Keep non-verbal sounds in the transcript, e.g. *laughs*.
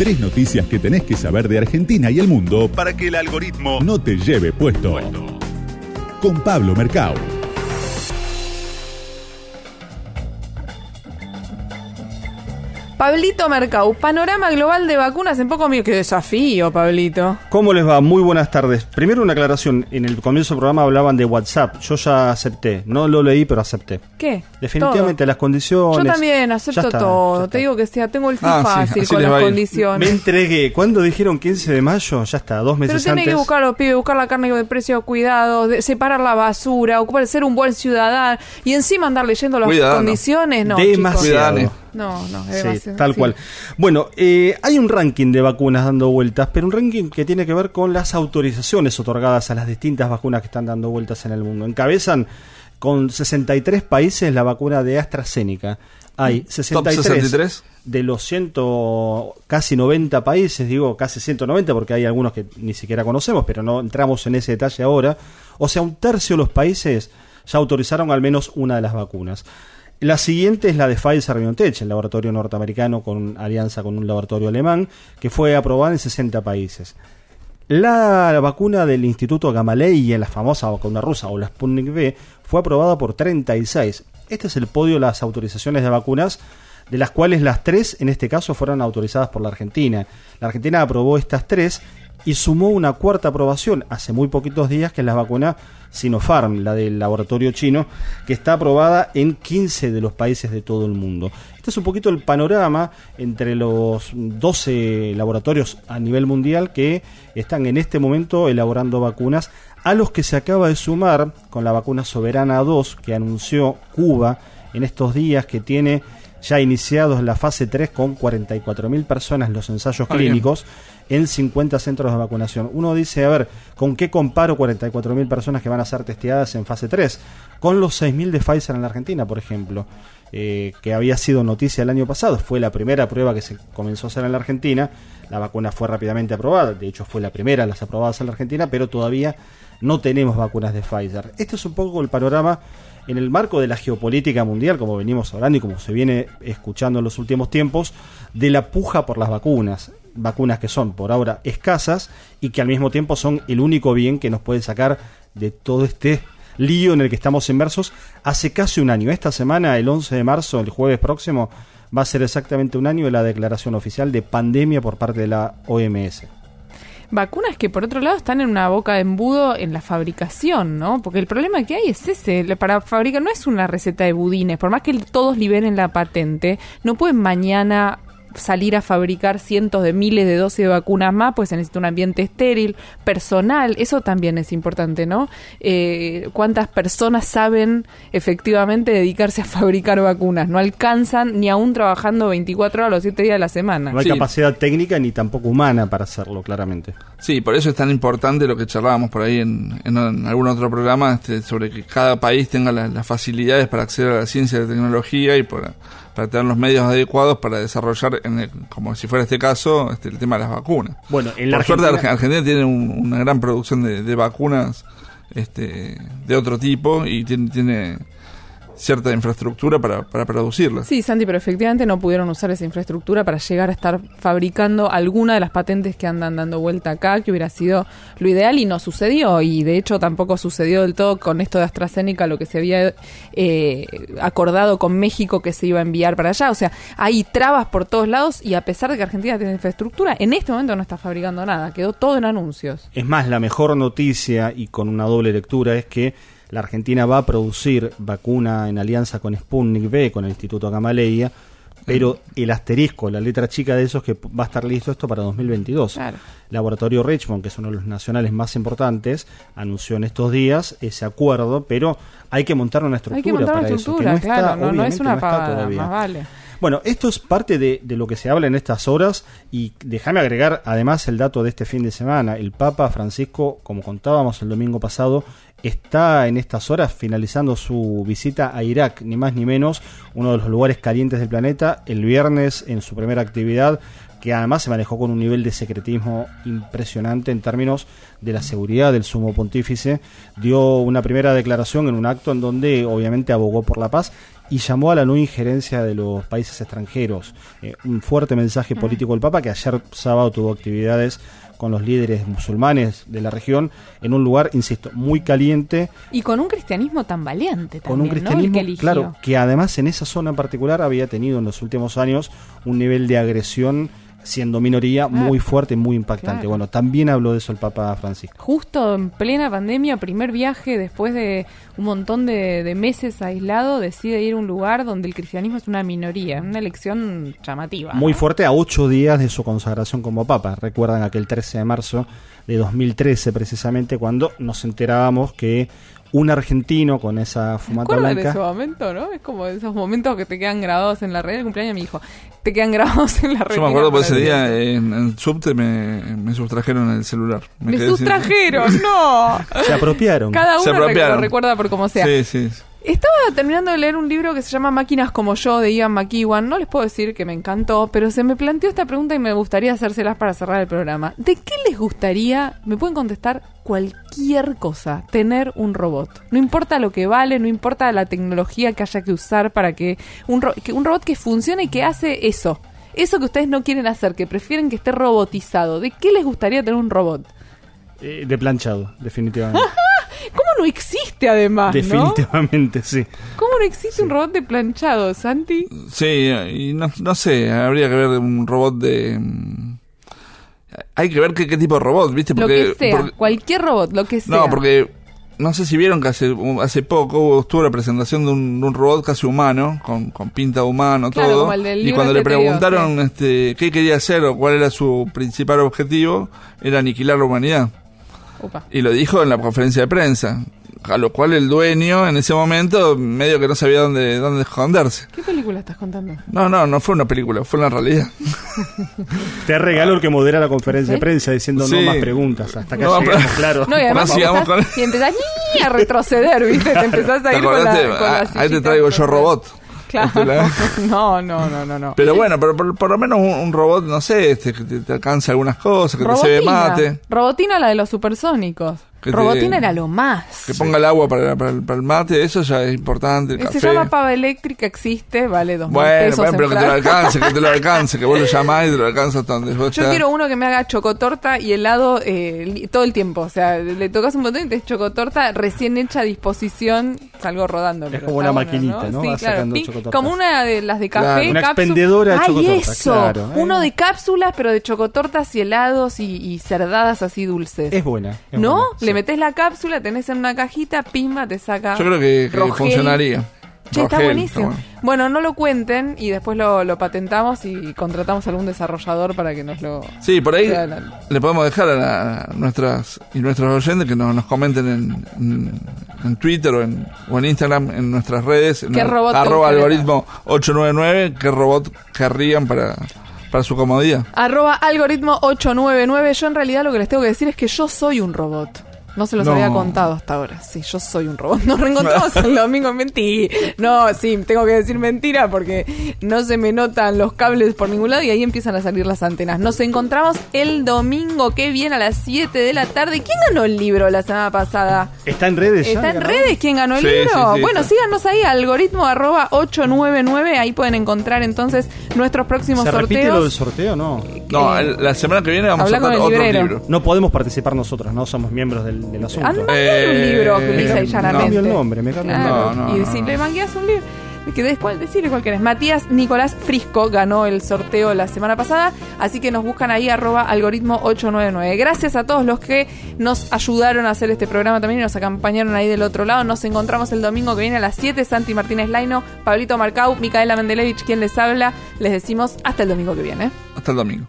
Tres noticias que tenés que saber de Argentina y el mundo para que el algoritmo no te lleve puesto. Con Pablo Mercado. Pablito Mercau, panorama global de vacunas en poco mío. Qué desafío, Pablito. ¿Cómo les va? Muy buenas tardes. Primero una aclaración. En el comienzo del programa hablaban de WhatsApp. Yo ya acepté. No lo leí, pero acepté. ¿Qué? Definitivamente las condiciones. Yo también acepto está, todo. Te digo que sea, tengo el fin Ah, sí, fácil con las condiciones. Me entregué. ¿Cuándo dijeron 15 de mayo? Ya está, dos meses Pero tenés antes. que buscarlo, pibe, buscar la carne de precio cuidado, de- separar la basura, ocupar ser un buen ciudadano y encima andar leyendo las Cuidado. condiciones, no. Demasiado. chicos. No, no, es Sí, tal sí. cual. Bueno, eh, hay un ranking de vacunas dando vueltas, pero un ranking que tiene que ver con las autorizaciones otorgadas a las distintas vacunas que están dando vueltas en el mundo. Encabezan con 63 países la vacuna de AstraZeneca. Hay 63, 63? de los 100, casi 90 países, digo casi 190 porque hay algunos que ni siquiera conocemos, pero no entramos en ese detalle ahora. O sea, un tercio de los países ya autorizaron al menos una de las vacunas. La siguiente es la de Pfizer BioNTech, el laboratorio norteamericano con alianza con un laboratorio alemán, que fue aprobada en 60 países. La vacuna del Instituto Gamaleya, la famosa vacuna rusa o la Sputnik V, fue aprobada por 36. Este es el podio de las autorizaciones de vacunas, de las cuales las tres, en este caso, fueron autorizadas por la Argentina. La Argentina aprobó estas tres y sumó una cuarta aprobación hace muy poquitos días, que es la vacuna Sinopharm, la del laboratorio chino, que está aprobada en 15 de los países de todo el mundo. Este es un poquito el panorama entre los 12 laboratorios a nivel mundial que están en este momento elaborando vacunas, a los que se acaba de sumar con la vacuna Soberana 2 que anunció Cuba en estos días, que tiene ya iniciados la fase 3 con 44.000 personas los ensayos Ah, bien. clínicos en 50 centros de vacunación. Uno dice, a ver, ¿con qué comparo 44.000 personas que van a ser testeadas en fase 3? Con los 6.000 de Pfizer en la Argentina, por ejemplo, eh, que había sido noticia el año pasado. Fue la primera prueba que se comenzó a hacer en la Argentina. La vacuna fue rápidamente aprobada. De hecho, fue la primera de las aprobadas en la Argentina, pero todavía no tenemos vacunas de Pfizer. Este es un poco el panorama en el marco de la geopolítica mundial, como venimos hablando y como se viene escuchando en los últimos tiempos, de la puja por las vacunas. Vacunas que son por ahora escasas y que al mismo tiempo son el único bien que nos puede sacar de todo este lío en el que estamos inmersos hace casi un año. Esta semana, el 11 de marzo, el jueves próximo, va a ser exactamente un año de la declaración oficial de pandemia por parte de la OMS. Vacunas que por otro lado están en una boca de embudo en la fabricación, ¿no? Porque el problema que hay es ese, para fabricar no es una receta de budines, por más que todos liberen la patente, no pueden mañana salir a fabricar cientos de miles de dosis de vacunas más, pues se necesita un ambiente estéril, personal, eso también es importante, ¿no? Eh, ¿Cuántas personas saben efectivamente dedicarse a fabricar vacunas? No alcanzan ni aún trabajando 24 horas los 7 días de la semana. No hay Sí. capacidad técnica ni tampoco humana para hacerlo, claramente. Sí, por eso es tan importante lo que charlábamos por ahí en, en- en algún otro programa, este, sobre que cada país tenga la- las facilidades para acceder a la ciencia y la tecnología y para, para tener los medios adecuados para desarrollar, en el- como si fuera este caso, este, el tema de las vacunas. Bueno, en la por suerte Argentina- Arge- Argentina tiene un- una gran producción de, de vacunas este, de otro tipo y tiene, tiene cierta infraestructura para, para producirlas. Sí, Santi, pero efectivamente no pudieron usar esa infraestructura para llegar a estar fabricando alguna de las patentes que andan dando vuelta acá, que hubiera sido lo ideal y no sucedió. Y de hecho tampoco sucedió del todo con esto de AstraZeneca, lo que se había eh, acordado con México que se iba a enviar para allá. O sea, hay trabas por todos lados y a pesar de que Argentina tiene infraestructura, en este momento no está fabricando nada. Quedó todo en anuncios. Es más, la mejor noticia y con una doble lectura es que la Argentina va a producir vacuna en alianza con Sputnik V, con el Instituto Gamaleya, pero el asterisco, la letra chica de eso es que va a estar listo esto para 2022. Claro. Laboratorio Richmond, que es uno de los nacionales más importantes, anunció en estos días ese acuerdo, pero hay que montar una estructura Hay que montar una para eso, que no está, no, no es obviamente una no está pavada, todavía. más vale. Bueno, esto es parte de, de lo que se habla en estas horas y déjame agregar además el dato de este fin de semana. El Papa Francisco, como contábamos el domingo pasado, está en estas horas finalizando su visita a Irak, ni más ni menos, uno de los lugares calientes del planeta. El viernes en su primera actividad que además se manejó con un nivel de secretismo impresionante en términos de la seguridad del sumo pontífice, dio una primera declaración en un acto en donde obviamente abogó por la paz y llamó a la no injerencia de los países extranjeros. Eh, un fuerte mensaje político del Papa que ayer sábado tuvo actividades con los líderes musulmanes de la región en un lugar, insisto, muy caliente. Y con un cristianismo tan valiente también, Con un cristianismo, que claro, que además en esa zona en particular había tenido en los últimos años un nivel de agresión, siendo minoría, muy fuerte y muy impactante. Claro. Bueno, también habló de eso el Papa Francisco. Justo en plena pandemia, primer viaje después de un montón de, de meses aislado, decide ir a un lugar donde el cristianismo es una minoría, una elección llamativa. Muy ¿no? fuerte a ocho días de su consagración como Papa. Recuerdan aquel 13 de marzo de 2013, precisamente, cuando nos enterábamos que un argentino con esa ¿Te fumata acuerdas de ese blanca. momento, no? Es como de esos momentos que te quedan grabados en la red. El cumpleaños de mi hijo. Te quedan *laughs* grabados en la red. Yo me acuerdo por ese día en, en subte me, me sustrajeron el celular. Me sin- sustrajeron, no. Se apropiaron. Cada Se uno apropiaron. lo recuerda por como sea. Sí, sí. Estaba terminando de leer un libro que se llama Máquinas como yo de Ian McEwan. No les puedo decir que me encantó, pero se me planteó esta pregunta y me gustaría hacérselas para cerrar el programa. ¿De qué les gustaría? Me pueden contestar cualquier cosa. Tener un robot. No importa lo que vale, no importa la tecnología que haya que usar para que un, ro- que un robot que funcione y que hace eso. Eso que ustedes no quieren hacer, que prefieren que esté robotizado. ¿De qué les gustaría tener un robot? Eh, de planchado, definitivamente. *laughs* ¿Cómo no existe además? ¿no? definitivamente, *laughs* sí. ¿Cómo no existe un robot de planchado, Santi? Sí, y no, no sé, habría que ver un robot de... mm, Hay que ver qué, qué tipo de robot, ¿viste? lo Porque, que sea, porque- cualquier robot, lo que sea. no, porque no sé si vieron que hace, hace poco hubo- estuvo la presentación de un, de un robot casi humano, con, con pinta de humano, Claro, todo. como el del y cuando le preguntaron este, qué quería hacer o cuál era su principal objetivo, era aniquilar la humanidad. Y lo dijo en la conferencia de prensa. A lo cual el dueño en ese momento medio que no sabía dónde, dónde esconderse. ¿Qué película estás contando? No, no, no fue una película, fue una realidad. *laughs* Te regalo el que modera la conferencia ¿Sí? de prensa diciendo Sí. no más preguntas. Hasta acá No, llegamos, pero- claro. No, y además empezás, con- y empezás *laughs* ¡ñi! a retroceder, ¿viste? Te empezás a ¿Te ir con la, con la Ah, ahí te traigo yo robot. Claro. La- *laughs* No, no, no, no, no. Pero bueno, pero por, por lo menos un, un robot, no sé, este, que te, te alcance algunas cosas, que te se mate, Robotina la de los supersónicos. Que te- Robotina era lo más. que ponga el agua para, para el, para el mate, eso ya es importante. El Se llama pava eléctrica, existe, vale dos mil bueno, pesos bueno, en pero que te lo alcance, que te lo *laughs* alcance, que vos lo llamás y te lo alcanza hasta donde vos Yo estás. quiero uno que me haga chocotorta y helado eh, todo el tiempo. O sea, le tocas un botón y te es chocotorta recién hecha a disposición, salgo rodando. Es como una maquinita, ¿no? Sí, Va claro. sacando Pi- chocotortas. Como una de las de café. Claro, una expendedora de ¡Ay, eso! claro. Uno Eh. de cápsulas, pero de chocotortas y helados y, y cerdadas así dulces. Es buena. es ¿No? buena, Le metes la cápsula, tenés en una cajita, pimba, te saca. Yo creo que, que Rogel. funcionaría. Che, está buenísimo. bueno. Bueno, no lo cuenten y después lo, lo patentamos y contratamos a algún desarrollador para que nos lo... Sí, por ahí le podemos dejar a, la- a nuestras y nuestros oyentes que nos, nos comenten en, en, en Twitter o en, o en Instagram, en nuestras redes, en ¿Qué robot arroba algoritmo 899, qué robot querrían para, para su comodidad. Arroba algoritmo 899. Yo en realidad lo que les tengo que decir es que yo soy un robot. No se los No. había contado hasta ahora. Sí, yo soy un robot. *laughs* Nos reencontramos *laughs* el domingo. Mentira. No, sí, tengo que decir mentira porque no se me notan los cables por ningún lado y ahí empiezan a salir las antenas. Nos encontramos el domingo que viene a las 7 de la tarde. ¿Quién ganó el libro la semana pasada? ¿Está en redes ya? ¿Está en redes quién ganó el Sí, libro? sí, sí, bueno, está. síganos ahí, algoritmo arroba 899. Ahí pueden encontrar entonces nuestros próximos ¿Se repite sorteos. lo del sorteo? No. No, Eh, la semana que viene vamos habla a el otro librero. libro. No podemos participar nosotros, no somos miembros del, del asunto. Anda, hay un Eh, libro que lisa y no. llanamente. Cambio el nombre, me cambio el Claro, nombre. No, no, y si no. le mangueas un libro. Que después decirle cuál querés. Matías Nicolás Frisco ganó el sorteo la semana pasada, así que nos buscan ahí arroba algoritmo 899. Gracias a todos los que nos ayudaron a hacer este programa también y nos acompañaron ahí del otro lado. Nos encontramos el domingo que viene a las 7. Santi Martínez Laino, Pablito Marcau, Micaela Mendelevich, quien les habla. Les decimos hasta el domingo que viene. Hasta el domingo.